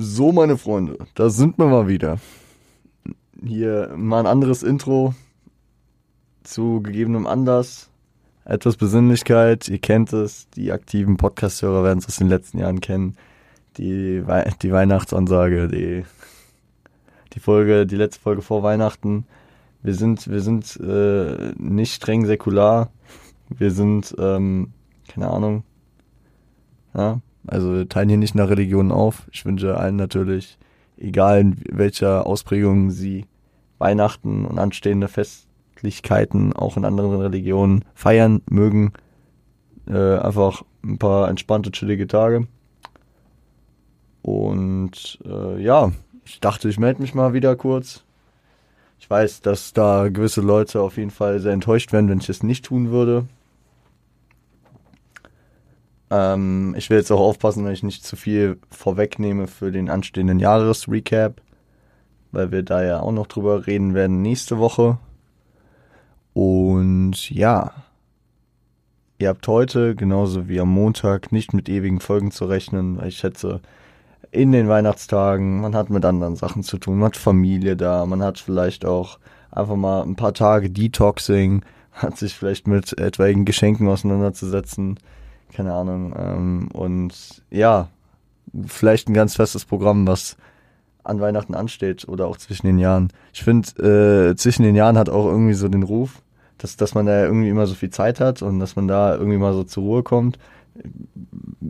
So, meine Freunde, da sind wir mal wieder. Hier mal ein anderes Intro zu gegebenem Anlass. Etwas Besinnlichkeit, ihr kennt es, die aktiven Podcast-Hörer werden es aus den letzten Jahren kennen. Die, Wei die Weihnachtsansage, die, die Folge, die letzte Folge vor Weihnachten. Wir sind, wir sind äh, nicht streng säkular. Wir sind, ähm, keine Ahnung, ja, also wir teilen hier nicht nach Religion auf. Ich wünsche allen natürlich, egal in welcher Ausprägung sie Weihnachten und anstehende Festlichkeiten auch in anderen Religionen feiern mögen, äh, einfach ein paar entspannte, chillige Tage. Und äh, ja, ich dachte, ich melde mich mal wieder kurz. Ich weiß, dass da gewisse Leute auf jeden Fall sehr enttäuscht werden, wenn ich es nicht tun würde. Ähm, ich will jetzt auch aufpassen, wenn ich nicht zu viel vorwegnehme für den anstehenden Jahresrecap, weil wir da ja auch noch drüber reden werden nächste Woche. Und ja, ihr habt heute genauso wie am Montag nicht mit ewigen Folgen zu rechnen, weil ich schätze, in den Weihnachtstagen, man hat mit anderen Sachen zu tun, man hat Familie da, man hat vielleicht auch einfach mal ein paar Tage Detoxing, hat sich vielleicht mit etwaigen Geschenken auseinanderzusetzen keine Ahnung. Ähm, und ja, vielleicht ein ganz festes Programm, was an Weihnachten ansteht oder auch zwischen den Jahren. Ich finde, äh, zwischen den Jahren hat auch irgendwie so den Ruf, dass, dass man da irgendwie immer so viel Zeit hat und dass man da irgendwie mal so zur Ruhe kommt.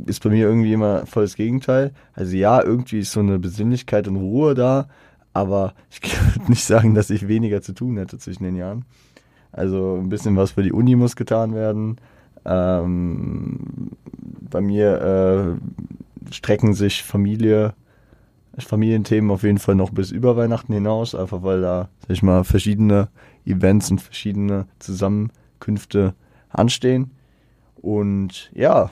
Ist bei mir irgendwie immer voll das Gegenteil. Also ja, irgendwie ist so eine Besinnlichkeit und Ruhe da, aber ich kann nicht sagen, dass ich weniger zu tun hätte zwischen den Jahren. Also ein bisschen was für die Uni muss getan werden. Ähm, bei mir äh, strecken sich Familie, Familienthemen auf jeden Fall noch bis über Weihnachten hinaus, einfach weil da, sag ich mal, verschiedene Events und verschiedene Zusammenkünfte anstehen. Und ja,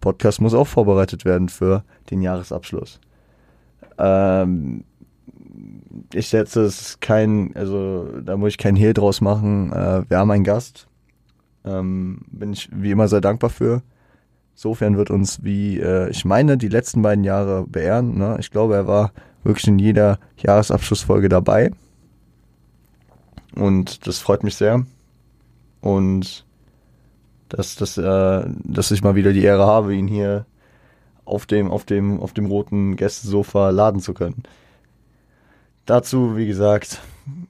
Podcast muss auch vorbereitet werden für den Jahresabschluss. Ähm, ich setze es kein, also da muss ich kein Hehl draus machen. Äh, wir haben einen Gast, ähm, bin ich wie immer sehr dankbar für. Insofern wird uns, wie äh, ich meine, die letzten beiden Jahre beehren. Ne? Ich glaube, er war wirklich in jeder Jahresabschlussfolge dabei. Und das freut mich sehr. Und dass, dass, äh, dass ich mal wieder die Ehre habe, ihn hier auf dem, auf dem, auf dem roten Gästesofa laden zu können. Dazu, wie gesagt,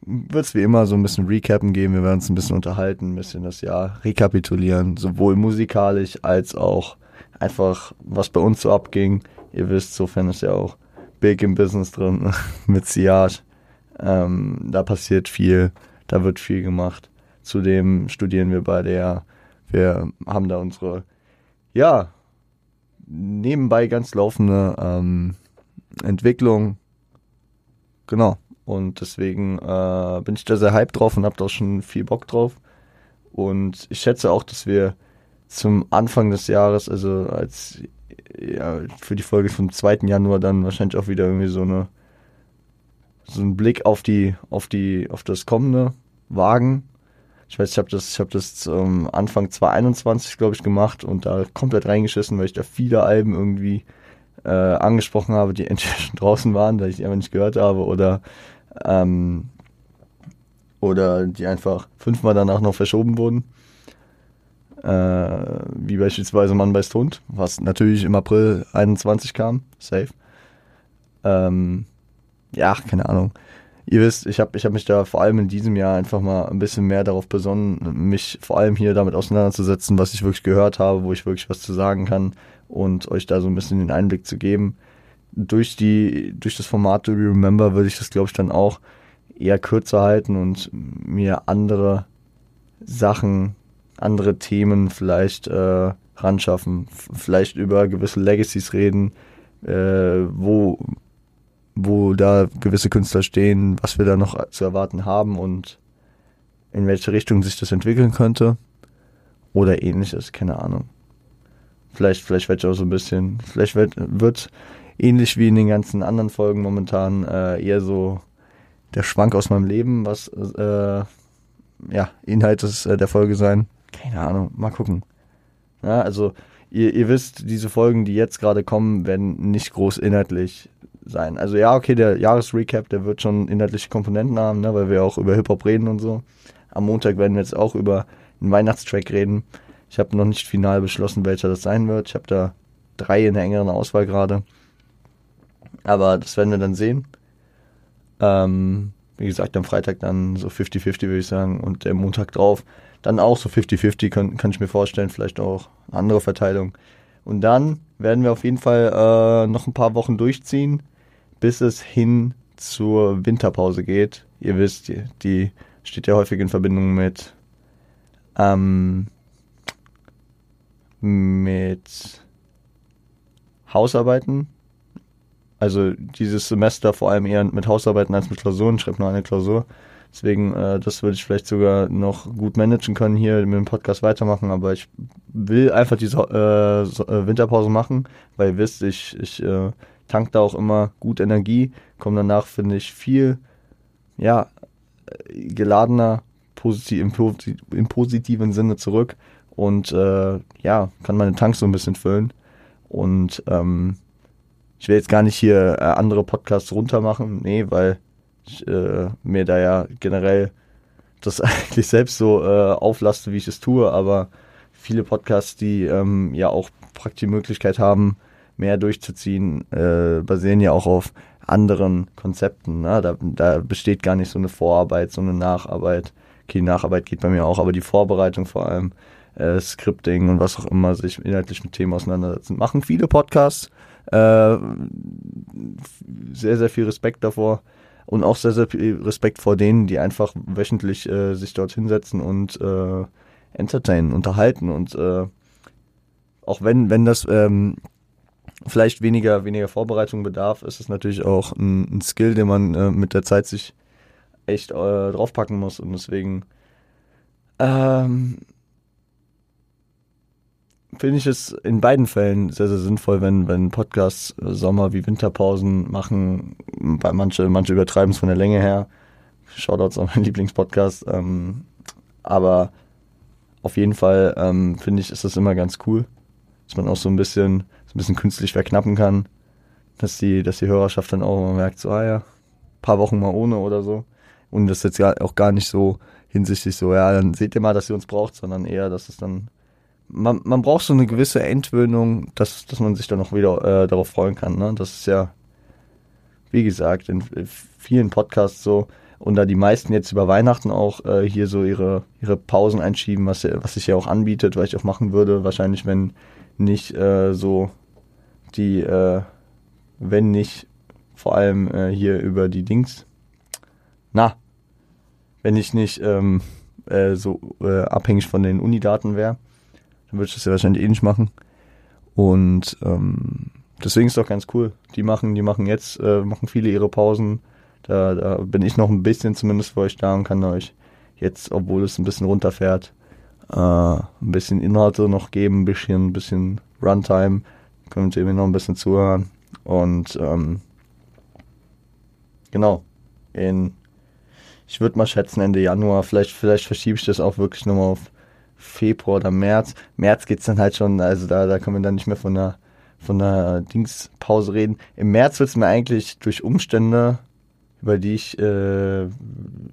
wird es wie immer so ein bisschen Recappen geben. Wir werden uns ein bisschen unterhalten, ein bisschen das Jahr rekapitulieren, sowohl musikalisch als auch einfach, was bei uns so abging. Ihr wisst, sofern ist ja auch big im Business drin mit Siage. Ähm, da passiert viel, da wird viel gemacht. Zudem studieren wir bei der, wir haben da unsere, ja, nebenbei ganz laufende ähm, Entwicklung. Genau, und deswegen äh, bin ich da sehr hyped drauf und habe da schon viel Bock drauf. Und ich schätze auch, dass wir zum Anfang des Jahres, also als ja, für die Folge vom 2. Januar dann wahrscheinlich auch wieder irgendwie so eine so einen Blick auf die, auf die, auf das kommende wagen. Ich weiß, ich habe das, ich habe das zum Anfang 2021, glaube ich, gemacht und da komplett reingeschissen, weil ich da viele Alben irgendwie äh, angesprochen habe, die entweder schon draußen waren, da ich die einfach nicht gehört habe oder ähm, oder die einfach fünfmal danach noch verschoben wurden. Äh, wie beispielsweise Mann beißt Hund, was natürlich im April 21 kam, safe. Ähm, ja, keine Ahnung. Ihr wisst, ich habe ich hab mich da vor allem in diesem Jahr einfach mal ein bisschen mehr darauf besonnen, mich vor allem hier damit auseinanderzusetzen, was ich wirklich gehört habe, wo ich wirklich was zu sagen kann und euch da so ein bisschen den Einblick zu geben durch die, durch das Format Do You Remember würde ich das, glaube ich, dann auch eher kürzer halten und mir andere Sachen, andere Themen vielleicht äh, ranschaffen. Vielleicht über gewisse Legacies reden, äh, wo, wo da gewisse Künstler stehen, was wir da noch zu erwarten haben und in welche Richtung sich das entwickeln könnte. Oder ähnliches, keine Ahnung. Vielleicht, vielleicht wird auch so ein bisschen, vielleicht wird, wird ähnlich wie in den ganzen anderen Folgen momentan äh, eher so der Schwank aus meinem Leben, was äh, ja, Inhalt des, äh, der Folge sein. Keine Ahnung, mal gucken. Ja, also ihr, ihr wisst, diese Folgen, die jetzt gerade kommen, werden nicht groß inhaltlich sein. Also ja, okay, der Jahresrecap, der wird schon inhaltliche Komponenten haben, ne, weil wir auch über Hip-Hop reden und so. Am Montag werden wir jetzt auch über einen Weihnachtstrack reden. Ich habe noch nicht final beschlossen, welcher das sein wird. Ich habe da drei in der engeren Auswahl gerade. Aber das werden wir dann sehen. Ähm, wie gesagt, am Freitag dann so 50-50 würde ich sagen und der Montag drauf dann auch so 50-50 kann, ich mir vorstellen, vielleicht auch eine andere Verteilung. Und dann werden wir auf jeden Fall äh, noch ein paar Wochen durchziehen, bis es hin zur Winterpause geht. Ihr wisst, die, die steht ja häufig in Verbindung mit ähm, mit Hausarbeiten. Also dieses Semester vor allem eher mit Hausarbeiten als mit Klausuren. Schreibe nur eine Klausur. Deswegen, äh, das würde ich vielleicht sogar noch gut managen können, hier mit dem Podcast weitermachen. Aber ich will einfach diese äh, so, äh, Winterpause machen, weil ihr wisst, ich, ich äh, tank da auch immer gut Energie, komme danach, finde ich, viel ja, geladener, positiv, im, im positiven Sinne zurück und äh, ja, kann meine Tanks so ein bisschen füllen. Und ähm, ich will jetzt gar nicht hier äh, andere Podcasts runtermachen, nee, weil ich äh, mir da ja generell das eigentlich selbst so äh, auflaste, wie ich es tue, aber viele Podcasts, die ähm, ja auch praktisch die Möglichkeit haben, mehr durchzuziehen, äh, basieren ja auch auf anderen Konzepten. Ne? Da, da besteht gar nicht so eine Vorarbeit, so eine Nacharbeit. Okay, die Nacharbeit geht bei mir auch, aber die Vorbereitung vor allem äh, Scripting und was auch immer sich inhaltlich mit Themen auseinandersetzen. Machen viele Podcasts. Äh, sehr, sehr viel Respekt davor. Und auch sehr, sehr viel Respekt vor denen, die einfach wöchentlich äh, sich dort hinsetzen und äh, entertainen, unterhalten. Und äh, auch wenn, wenn das ähm, vielleicht weniger, weniger Vorbereitung bedarf, ist es natürlich auch ein, ein Skill, den man äh, mit der Zeit sich echt äh, draufpacken muss. Und deswegen ähm, finde ich es in beiden Fällen sehr, sehr sinnvoll, wenn, wenn Podcasts Sommer- wie Winterpausen machen. Manche, manche übertreiben es von der Länge her. Shoutouts an meinen Lieblingspodcast. Ähm, aber auf jeden Fall ähm, finde ich, ist das immer ganz cool, dass man auch so ein bisschen, so ein bisschen künstlich verknappen kann, dass die, dass die Hörerschaft dann auch immer merkt, so, ah ja, paar Wochen mal ohne oder so. Und das jetzt auch gar nicht so hinsichtlich so, ja, dann seht ihr mal, dass ihr uns braucht, sondern eher, dass es dann man, man braucht so eine gewisse Entwöhnung, dass, dass man sich dann noch wieder äh, darauf freuen kann. Ne? Das ist ja, wie gesagt, in vielen Podcasts so. Und da die meisten jetzt über Weihnachten auch äh, hier so ihre, ihre Pausen einschieben, was, was sich ja auch anbietet, was ich auch machen würde, wahrscheinlich, wenn nicht äh, so die, äh, wenn nicht vor allem äh, hier über die Dings, na, wenn ich nicht ähm, äh, so äh, abhängig von den Unidaten wäre würde ich das ja wahrscheinlich eh nicht machen. Und ähm, deswegen ist es doch ganz cool. Die machen, die machen jetzt, äh, machen viele ihre Pausen. Da, da bin ich noch ein bisschen zumindest für euch da und kann euch jetzt, obwohl es ein bisschen runterfährt, äh, ein bisschen Inhalte noch geben, ein bisschen, ein bisschen Runtime. Könnt ihr mir noch ein bisschen zuhören. Und ähm, genau, in ich würde mal schätzen Ende Januar, vielleicht, vielleicht verschiebe ich das auch wirklich nochmal auf Februar oder März. März geht es dann halt schon, also da, da kann man dann nicht mehr von einer, von einer Dingspause reden. Im März wird es mir eigentlich durch Umstände, über die ich, äh,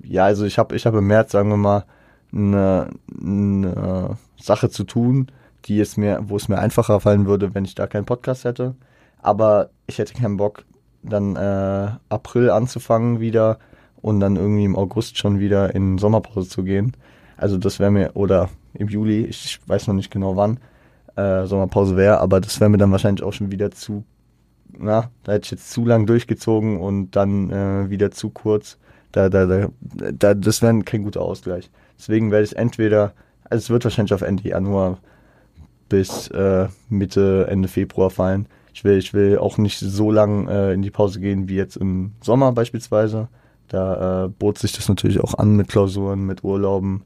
ja, also ich habe ich hab im März, sagen wir mal, eine, eine Sache zu tun, die es mir, wo es mir einfacher fallen würde, wenn ich da keinen Podcast hätte. Aber ich hätte keinen Bock, dann äh, April anzufangen wieder und dann irgendwie im August schon wieder in Sommerpause zu gehen. Also das wäre mir, oder im Juli, ich weiß noch nicht genau wann, äh, Sommerpause wäre, aber das wäre mir dann wahrscheinlich auch schon wieder zu, na, da hätte ich jetzt zu lang durchgezogen und dann äh, wieder zu kurz. Da, da, da, da das wäre kein guter Ausgleich. Deswegen werde ich entweder, also es wird wahrscheinlich auf Ende Januar bis äh, Mitte, Ende Februar fallen. Ich will, ich will auch nicht so lang äh, in die Pause gehen wie jetzt im Sommer beispielsweise. Da äh, bot sich das natürlich auch an mit Klausuren, mit Urlauben,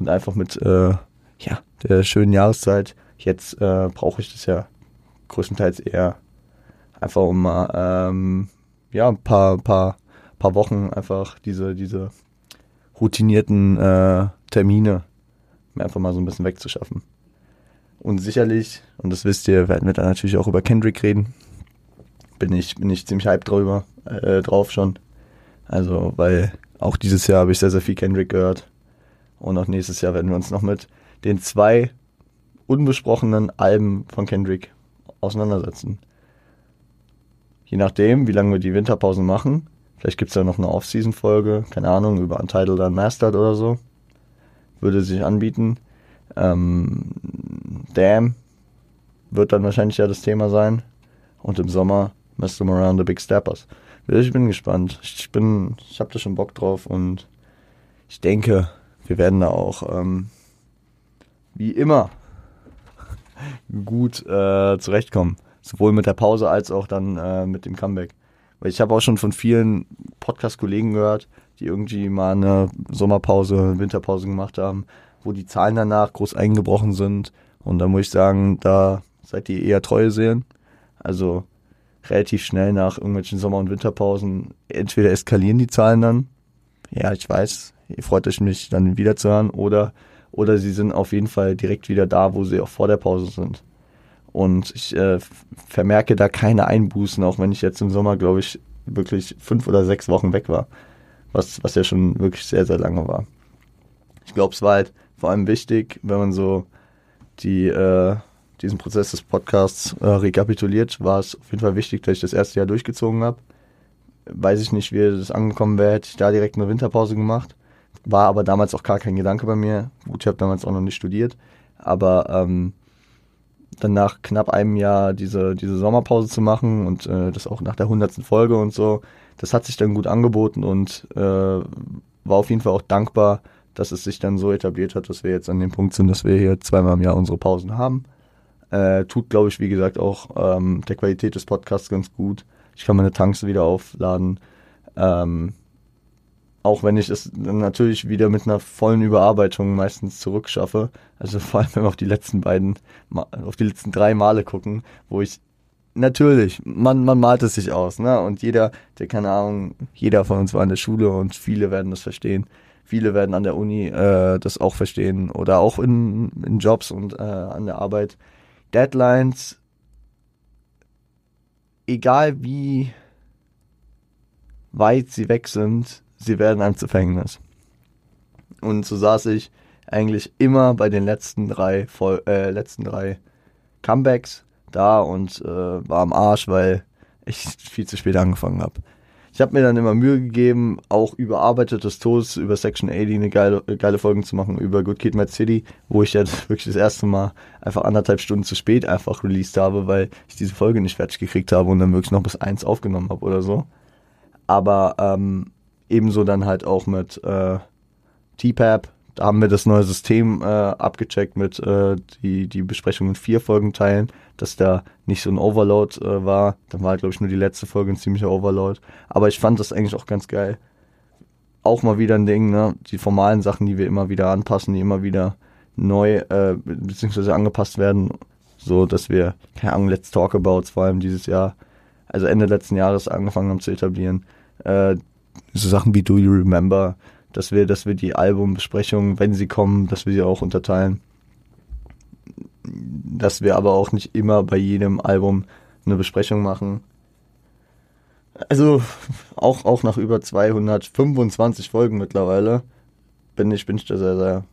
und einfach mit äh, ja, der schönen Jahreszeit. Jetzt äh, brauche ich das ja größtenteils eher einfach um mal ähm, ja, ein paar, paar, paar Wochen einfach diese, diese routinierten äh, Termine einfach mal so ein bisschen wegzuschaffen. Und sicherlich, und das wisst ihr, werden wir dann natürlich auch über Kendrick reden. bin ich, bin ich ziemlich hyped drüber, äh, drauf schon. Also, weil auch dieses Jahr habe ich sehr, sehr viel Kendrick gehört. Und auch nächstes Jahr werden wir uns noch mit den zwei unbesprochenen Alben von Kendrick auseinandersetzen. Je nachdem, wie lange wir die Winterpausen machen. Vielleicht gibt es ja noch eine Off-Season-Folge, keine Ahnung, über Untitled Unmastered oder so. Würde sich anbieten. Ähm, Damn wird dann wahrscheinlich ja das Thema sein. Und im Sommer Mr. Around the Big Steppers. Ich bin gespannt. Ich bin, ich habe da schon Bock drauf und ich denke, wir werden da auch ähm, wie immer gut äh, zurechtkommen. Sowohl mit der Pause als auch dann äh, mit dem Comeback. Weil ich habe auch schon von vielen Podcast-Kollegen gehört, die irgendwie mal eine Sommerpause, Winterpause gemacht haben, wo die Zahlen danach groß eingebrochen sind. Und da muss ich sagen, da seid ihr eher treue sehen. Also relativ schnell nach irgendwelchen Sommer- und Winterpausen entweder eskalieren die Zahlen dann. Ja, ich weiß, ihr freut euch mich dann wieder zu hören oder oder sie sind auf jeden Fall direkt wieder da, wo sie auch vor der Pause sind. Und ich äh, vermerke da keine Einbußen, auch wenn ich jetzt im Sommer, glaube ich, wirklich fünf oder sechs Wochen weg war. Was, was ja schon wirklich sehr, sehr lange war. Ich glaube, es war halt vor allem wichtig, wenn man so die, äh, diesen Prozess des Podcasts äh, rekapituliert, war es auf jeden Fall wichtig, dass ich das erste Jahr durchgezogen habe. Weiß ich nicht, wie das angekommen wäre, hätte ich da direkt eine Winterpause gemacht. War aber damals auch gar kein Gedanke bei mir. Gut, ich habe damals auch noch nicht studiert. Aber ähm, dann nach knapp einem Jahr diese, diese Sommerpause zu machen und äh, das auch nach der hundertsten Folge und so, das hat sich dann gut angeboten und äh, war auf jeden Fall auch dankbar, dass es sich dann so etabliert hat, dass wir jetzt an dem Punkt sind, dass wir hier zweimal im Jahr unsere Pausen haben. Äh, tut, glaube ich, wie gesagt, auch ähm, der Qualität des Podcasts ganz gut. Ich kann meine Tanks wieder aufladen. Ähm, auch wenn ich es natürlich wieder mit einer vollen Überarbeitung meistens zurückschaffe. Also vor allem, wenn wir auf die letzten beiden, auf die letzten drei Male gucken, wo ich natürlich, man, man malt es sich aus, ne? Und jeder, der keine Ahnung, jeder von uns war in der Schule und viele werden das verstehen. Viele werden an der Uni äh, das auch verstehen oder auch in, in Jobs und äh, an der Arbeit. Deadlines, egal wie weit sie weg sind, sie werden einem zu Verhängnis. Und so saß ich eigentlich immer bei den letzten drei, äh, letzten drei Comebacks da und äh, war am Arsch, weil ich viel zu spät angefangen habe. Ich habe mir dann immer Mühe gegeben, auch überarbeitetes Todes über Section 80 eine geile, geile Folgen zu machen, über Good Kid Mad City, wo ich jetzt wirklich das erste Mal einfach anderthalb Stunden zu spät einfach released habe, weil ich diese Folge nicht fertig gekriegt habe und dann wirklich noch bis eins aufgenommen habe oder so. Aber ähm, Ebenso dann halt auch mit äh, TPAP. Da haben wir das neue System äh, abgecheckt mit äh, die, die Besprechung in vier Folgen teilen, dass da nicht so ein Overload äh, war. Dann war, glaube ich, nur die letzte Folge ein ziemlicher Overload. Aber ich fand das eigentlich auch ganz geil. Auch mal wieder ein Ding, ne? Die formalen Sachen, die wir immer wieder anpassen, die immer wieder neu äh, beziehungsweise angepasst werden, so dass wir, keine Ahnung, Let's Talk About vor allem dieses Jahr, also Ende letzten Jahres angefangen haben zu etablieren. Äh, so Sachen wie Do You Remember, dass wir, dass wir die Albumbesprechungen, wenn sie kommen, dass wir sie auch unterteilen. Dass wir aber auch nicht immer bei jedem Album eine Besprechung machen. Also auch, auch nach über 225 Folgen mittlerweile bin ich, bin ich da sehr, sehr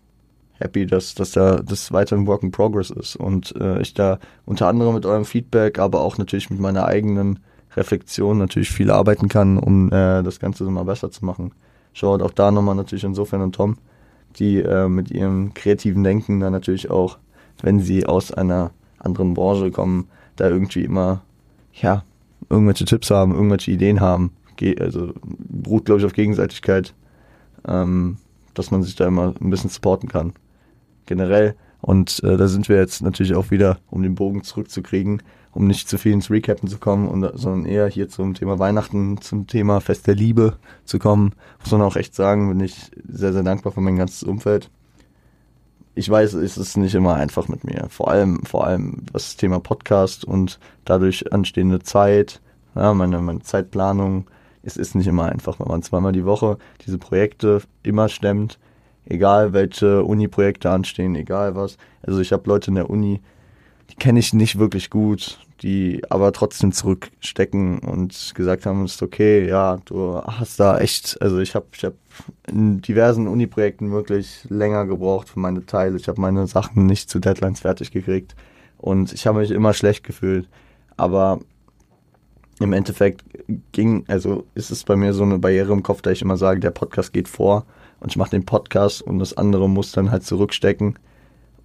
happy, dass, dass da das weiter ein Work in Progress ist und äh, ich da unter anderem mit eurem Feedback, aber auch natürlich mit meiner eigenen Reflexion natürlich viel arbeiten kann, um äh, das Ganze mal besser zu machen. Schaut auch da nochmal natürlich insofern an Tom, die äh, mit ihrem kreativen Denken dann natürlich auch, wenn sie aus einer anderen Branche kommen, da irgendwie immer, ja, irgendwelche Tipps haben, irgendwelche Ideen haben. Also beruht, glaube ich, auf Gegenseitigkeit, ähm, dass man sich da immer ein bisschen supporten kann. Generell. Und äh, da sind wir jetzt natürlich auch wieder, um den Bogen zurückzukriegen, um nicht zu viel ins Recappen zu kommen, und, sondern eher hier zum Thema Weihnachten, zum Thema Fest der Liebe zu kommen. Muss man auch echt sagen, bin ich sehr, sehr dankbar für mein ganzes Umfeld. Ich weiß, es ist nicht immer einfach mit mir. Vor allem, vor allem was das Thema Podcast und dadurch anstehende Zeit, ja, meine, meine Zeitplanung. Es ist nicht immer einfach, wenn man zweimal die Woche diese Projekte immer stemmt, egal welche Uni-Projekte anstehen, egal was. Also ich habe Leute in der Uni, die kenne ich nicht wirklich gut die aber trotzdem zurückstecken und gesagt haben, ist okay, ja, du hast da echt, also ich habe ich hab in diversen Uni-Projekten wirklich länger gebraucht für meine Teile. Ich habe meine Sachen nicht zu Deadlines fertig gekriegt und ich habe mich immer schlecht gefühlt. Aber im Endeffekt ging, also ist es bei mir so eine Barriere im Kopf, da ich immer sage, der Podcast geht vor und ich mache den Podcast und das andere muss dann halt zurückstecken.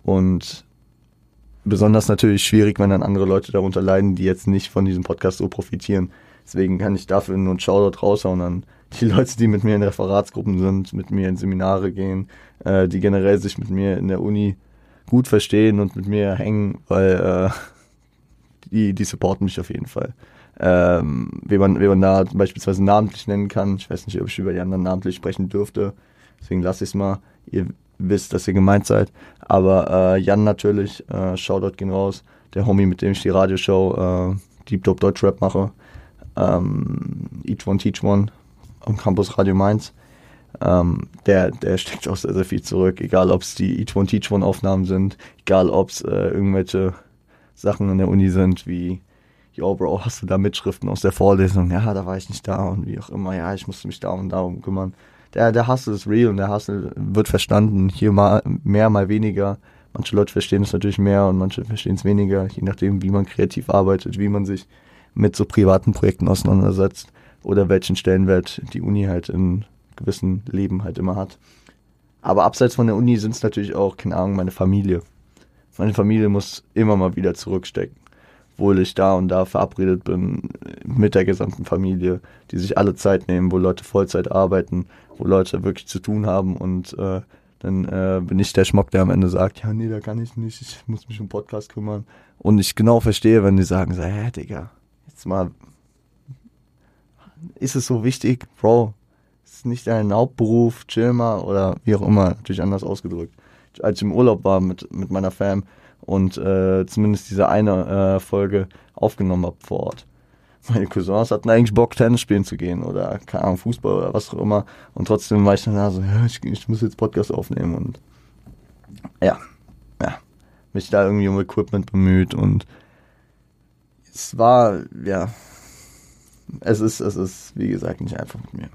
Und besonders natürlich schwierig, wenn dann andere Leute darunter leiden, die jetzt nicht von diesem Podcast so profitieren. Deswegen kann ich dafür nur einen Shoutout raushauen an die Leute, die mit mir in Referatsgruppen sind, mit mir in Seminare gehen, äh, die generell sich mit mir in der Uni gut verstehen und mit mir hängen, weil äh, die, die supporten mich auf jeden Fall. Ähm, wie, man, wie man da beispielsweise namentlich nennen kann. Ich weiß nicht, ob ich über die anderen namentlich sprechen dürfte. Deswegen lasse ich es mal. Ihr wisst, dass ihr gemeint seid. Aber äh, Jan natürlich, äh, Shoutout gehen raus. Der Homie, mit dem ich die Radioshow äh, Deep Dope Deutsch Rap mache. Ähm, Each One Teach One am Campus Radio Mainz. Ähm, der, der steckt auch sehr, sehr viel zurück. Egal, ob es die Each One Teach One Aufnahmen sind, egal, ob es äh, irgendwelche Sachen in der Uni sind, wie yo, Bro, hast du da Mitschriften aus der Vorlesung? Ja, da war ich nicht da und wie auch immer. Ja, ich musste mich da und darum kümmern der, der Hass ist real und der Hass wird verstanden. Hier mal mehr, mal weniger. Manche Leute verstehen es natürlich mehr und manche verstehen es weniger, je nachdem, wie man kreativ arbeitet, wie man sich mit so privaten Projekten auseinandersetzt oder welchen Stellenwert die Uni halt in gewissen Leben halt immer hat. Aber abseits von der Uni sind es natürlich auch, keine Ahnung, meine Familie. Meine Familie muss immer mal wieder zurückstecken obwohl ich da und da verabredet bin mit der gesamten Familie, die sich alle Zeit nehmen, wo Leute Vollzeit arbeiten, wo Leute wirklich zu tun haben und äh, dann äh, bin ich der Schmock, der am Ende sagt, ja, nee, da kann ich nicht, ich muss mich um Podcast kümmern. Und ich genau verstehe, wenn die sagen, so, hä, Digga, jetzt mal, ist es so wichtig? Bro, ist nicht dein Hauptberuf, chill mal oder wie auch immer, natürlich anders ausgedrückt. Als ich im Urlaub war mit, mit meiner Fam, und äh, zumindest diese eine äh, Folge aufgenommen habe vor Ort. Meine Cousins hatten eigentlich Bock, Tennis spielen zu gehen oder keine Ahnung, Fußball oder was auch immer. Und trotzdem war ich dann da so, ja, ich, ich muss jetzt Podcast aufnehmen und ja, ja, mich da irgendwie um Equipment bemüht und es war, ja, es ist, es ist, wie gesagt, nicht einfach mit mir.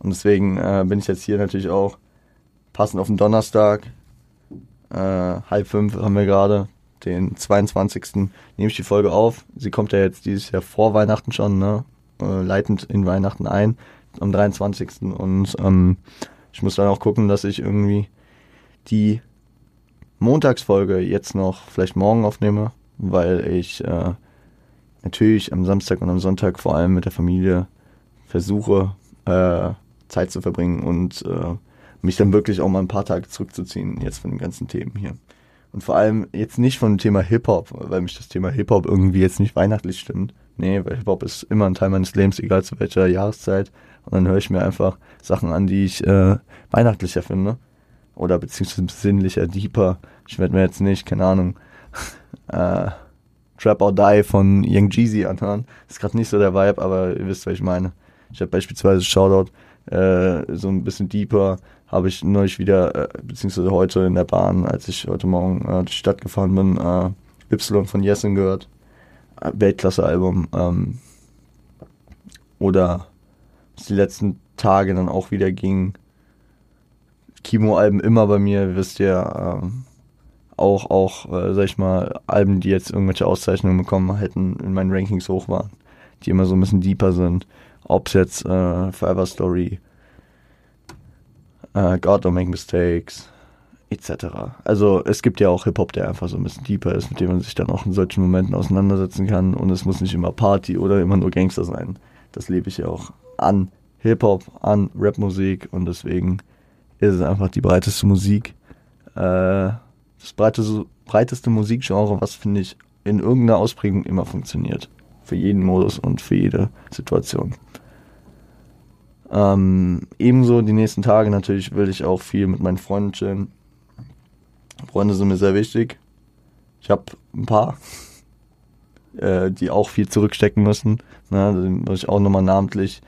Und deswegen äh, bin ich jetzt hier natürlich auch passend auf den Donnerstag äh, halb fünf haben wir gerade, den 22. nehme ich die Folge auf. Sie kommt ja jetzt dieses Jahr vor Weihnachten schon, ne? Äh, leitend in Weihnachten ein, am 23. Und ähm, ich muss dann auch gucken, dass ich irgendwie die Montagsfolge jetzt noch vielleicht morgen aufnehme, weil ich äh, natürlich am Samstag und am Sonntag vor allem mit der Familie versuche, äh, Zeit zu verbringen und äh, mich dann wirklich auch mal ein paar Tage zurückzuziehen, jetzt von den ganzen Themen hier. Und vor allem jetzt nicht von dem Thema Hip-Hop, weil mich das Thema Hip-Hop irgendwie jetzt nicht weihnachtlich stimmt. Nee, weil Hip-Hop ist immer ein Teil meines Lebens, egal zu welcher Jahreszeit. Und dann höre ich mir einfach Sachen an, die ich äh, weihnachtlicher finde. Oder beziehungsweise sinnlicher, deeper. Ich werde mir jetzt nicht, keine Ahnung, äh, Trap or Die von Young Jeezy anhören. Ist gerade nicht so der Vibe, aber ihr wisst, was ich meine. Ich habe beispielsweise Shoutout, äh, so ein bisschen deeper habe ich neulich wieder, äh, beziehungsweise heute in der Bahn, als ich heute Morgen äh, die Stadt gefahren bin, äh, Y von Jessen gehört. Äh, Weltklasse-Album. Ähm, oder was die letzten Tage dann auch wieder ging. Kimo-Alben immer bei mir, wisst ihr. Ähm, auch, auch, äh, sag ich mal, Alben, die jetzt irgendwelche Auszeichnungen bekommen hätten, in meinen Rankings hoch waren. Die immer so ein bisschen deeper sind. Ob es jetzt äh, Forever Story, uh, God Don't Make Mistakes, etc. Also es gibt ja auch Hip-Hop, der einfach so ein bisschen deeper ist, mit dem man sich dann auch in solchen Momenten auseinandersetzen kann und es muss nicht immer Party oder immer nur Gangster sein. Das lebe ich ja auch an Hip-Hop, an Rap-Musik und deswegen ist es einfach die breiteste Musik, äh, das breiteste, breiteste Musikgenre, was finde ich in irgendeiner Ausprägung immer funktioniert. Für jeden Modus und für jede Situation. Ähm, ebenso die nächsten Tage natürlich will ich auch viel mit meinen Freunden chillen. Freunde sind mir sehr wichtig. Ich habe ein paar, äh, die auch viel zurückstecken müssen. Ne? Da muss ich auch nochmal namentlich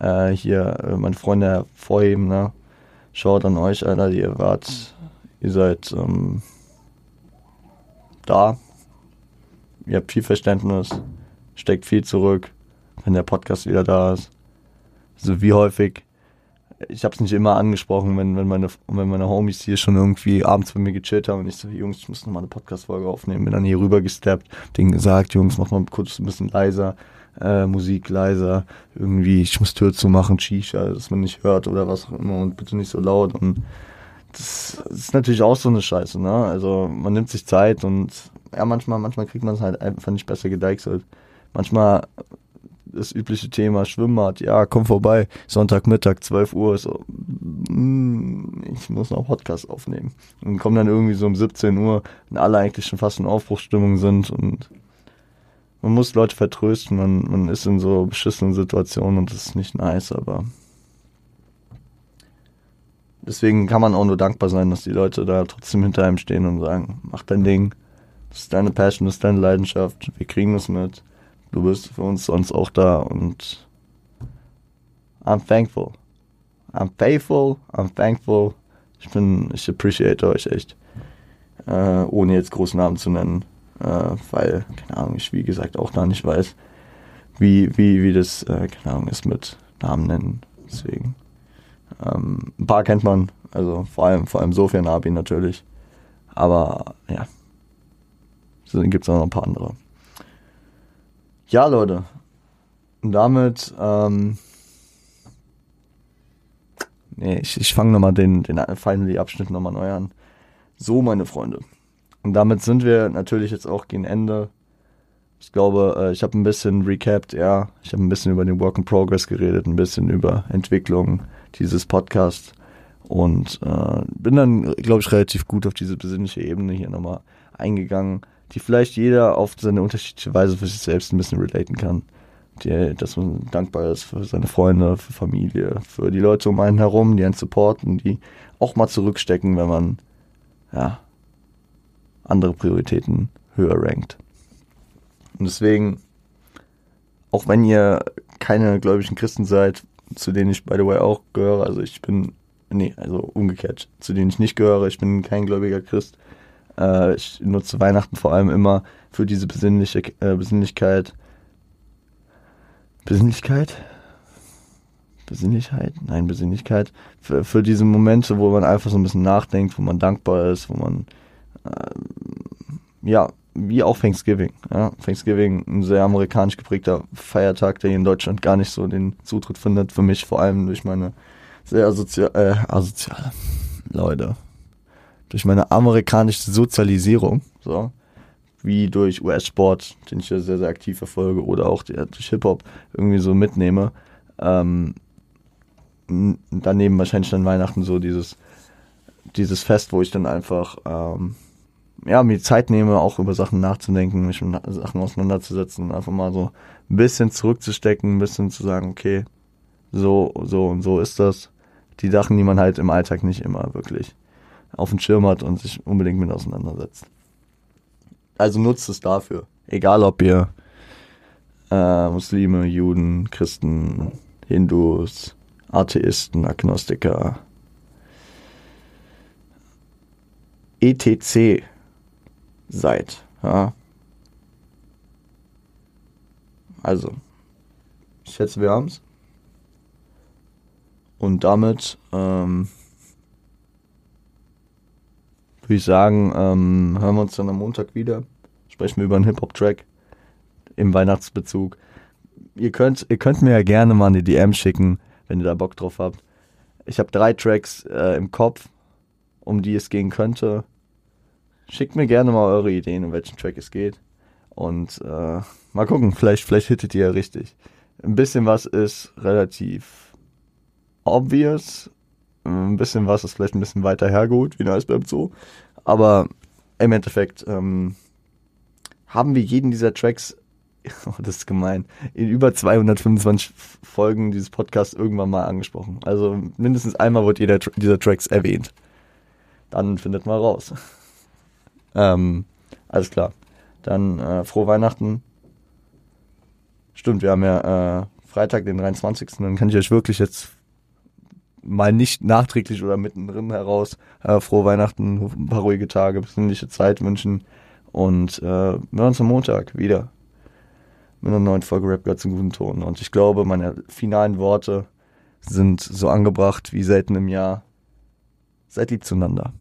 äh, hier äh, meine Freunde hervorheben. Ne? Schaut an euch, Alter, ihr wart, ihr seid ähm, da. ihr habt viel Verständnis, steckt viel zurück, wenn der Podcast wieder da ist. So wie häufig. Ich habe es nicht immer angesprochen, wenn, wenn, meine, wenn meine Homies hier schon irgendwie abends bei mir gechillt haben und ich so, Jungs, ich muss nochmal eine Podcast-Folge aufnehmen. Bin dann hier rüber gesteppt, denen gesagt, Jungs, mach mal kurz ein bisschen leiser, äh, Musik leiser, irgendwie, ich muss Tür zumachen, Shisha, dass man nicht hört oder was auch immer und bitte nicht so laut und das ist natürlich auch so eine Scheiße, ne? Also man nimmt sich Zeit und ja, manchmal, manchmal kriegt man es halt einfach nicht besser gedeichselt. Manchmal das übliche Thema Schwimmbad, ja, komm vorbei, Sonntagmittag, 12 Uhr, so, mm, ich muss noch Podcast aufnehmen. Und kommen dann irgendwie so um 17 Uhr, wenn alle eigentlich schon fast in Aufbruchsstimmung sind und man muss Leute vertrösten, man, man ist in so beschissenen Situationen und das ist nicht nice, aber deswegen kann man auch nur dankbar sein, dass die Leute da trotzdem hinter einem stehen und sagen, mach dein Ding, das ist deine Passion, das ist deine Leidenschaft, wir kriegen das mit, du bist für uns sonst auch da und I'm thankful. I'm faithful, I'm thankful. Ich bin, ich appreciate euch echt. Äh, ohne jetzt großen Namen zu nennen. Äh, weil, keine Ahnung, ich wie gesagt auch da nicht weiß, wie, wie, wie das, äh, keine Ahnung, ist mit Namen nennen. Deswegen. Ähm, ein paar kennt man, also vor allem, vor allem Sofia Nabi natürlich. Aber ja, gibt es auch noch ein paar andere. Ja, Leute. Und damit, ähm, nee, ich, ich fange nochmal den, den Finally-Abschnitt nochmal neu an. So, meine Freunde. Und damit sind wir natürlich jetzt auch gegen Ende. Ich glaube, äh, ich habe ein bisschen recapped, ja. Ich habe ein bisschen über den Work in Progress geredet, ein bisschen über Entwicklung dieses Podcasts und äh, bin dann, glaube ich, relativ gut auf diese besinnliche Ebene hier nochmal eingegangen, die vielleicht jeder auf seine unterschiedliche Weise für sich selbst ein bisschen relaten kann. Die, dass man dankbar ist für seine Freunde, für Familie, für die Leute um einen herum, die einen supporten, die auch mal zurückstecken, wenn man ja, andere Prioritäten höher rankt. Und deswegen, auch wenn ihr keine gläubigen Christen seid, zu denen ich, by the way, auch gehöre, also ich bin, nee, also umgekehrt, zu denen ich nicht gehöre, ich bin kein gläubiger Christ. Äh, ich nutze Weihnachten vor allem immer für diese besinnliche, äh, Besinnlichkeit. Besinnlichkeit? Besinnlichkeit? Nein, Besinnlichkeit. Für, für diese Momente, wo man einfach so ein bisschen nachdenkt, wo man dankbar ist, wo man äh, ja, wie auch Thanksgiving. Ja. Thanksgiving, ein sehr amerikanisch geprägter Feiertag, der hier in Deutschland gar nicht so den Zutritt findet. Für mich vor allem durch meine sehr asozial, äh, asoziale Leute. Durch meine amerikanische Sozialisierung, so, wie durch US-Sport, den ich ja sehr, sehr aktiv verfolge, oder auch durch Hip-Hop irgendwie so mitnehme. Ähm, daneben wahrscheinlich dann Weihnachten so dieses, dieses Fest, wo ich dann einfach ähm, ja, mir Zeit nehme, auch über Sachen nachzudenken, mich mit Sachen auseinanderzusetzen einfach mal so ein bisschen zurückzustecken, ein bisschen zu sagen, okay, so, so und so ist das. Die Sachen, die man halt im Alltag nicht immer wirklich auf dem Schirm hat und sich unbedingt mit auseinandersetzt. Also nutzt es dafür. Egal ob ihr äh, Muslime, Juden, Christen, Hindus, Atheisten, Agnostiker, etc seid. Ja. Also, ich schätze, wir haben's. Und damit ähm, würde ich sagen, ähm, hören wir uns dann am Montag wieder. Sprechen wir über einen Hip-Hop-Track im Weihnachtsbezug. Ihr könnt, ihr könnt mir ja gerne mal eine DM schicken, wenn ihr da Bock drauf habt. Ich habe drei Tracks äh, im Kopf, um die es gehen könnte. Schickt mir gerne mal eure Ideen, um welchen Track es geht. Und äh, mal gucken, vielleicht, vielleicht hittet ihr ja richtig. Ein bisschen was ist relativ obvious. Ein bisschen was ist vielleicht ein bisschen weiter hergeholt, wie nice beim Zoo. Aber im Endeffekt ähm, haben wir jeden dieser Tracks, oh, das ist gemein, in über 225 Folgen dieses Podcasts irgendwann mal angesprochen. Also mindestens einmal wird jeder dieser Tracks erwähnt. Dann findet mal raus. Ähm, alles klar. Dann äh, frohe Weihnachten. Stimmt, wir haben ja äh, Freitag, den 23. Dann kann ich euch wirklich jetzt mal nicht nachträglich oder mittendrin heraus äh, frohe Weihnachten, ein paar ruhige Tage, besinnliche Zeit wünschen Und äh, wir hören uns am Montag wieder mit einer neuen Folge Rap Girls im guten Ton. Und ich glaube, meine finalen Worte sind so angebracht wie selten im Jahr. Seid lieb zueinander.